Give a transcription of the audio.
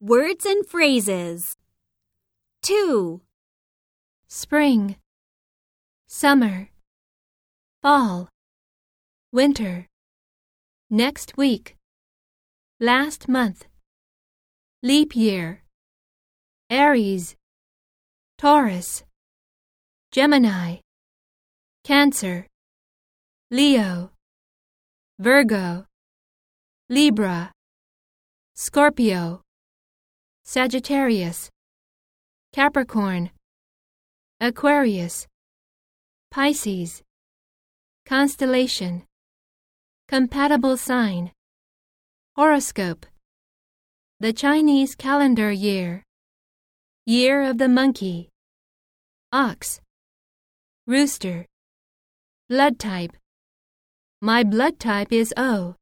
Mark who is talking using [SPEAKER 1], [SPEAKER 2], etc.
[SPEAKER 1] Words and phrases. 2.
[SPEAKER 2] spring, summer, fall, winter, next week, last month, leap year, Aries, Taurus, Gemini, Cancer, Leo, Virgo, Libra, Scorpio, Sagittarius, Capricorn, Aquarius, Pisces, Constellation, Compatible sign, Horoscope, The Chinese calendar year, Year of the Monkey, Ox, Rooster, Blood type, My blood type is O.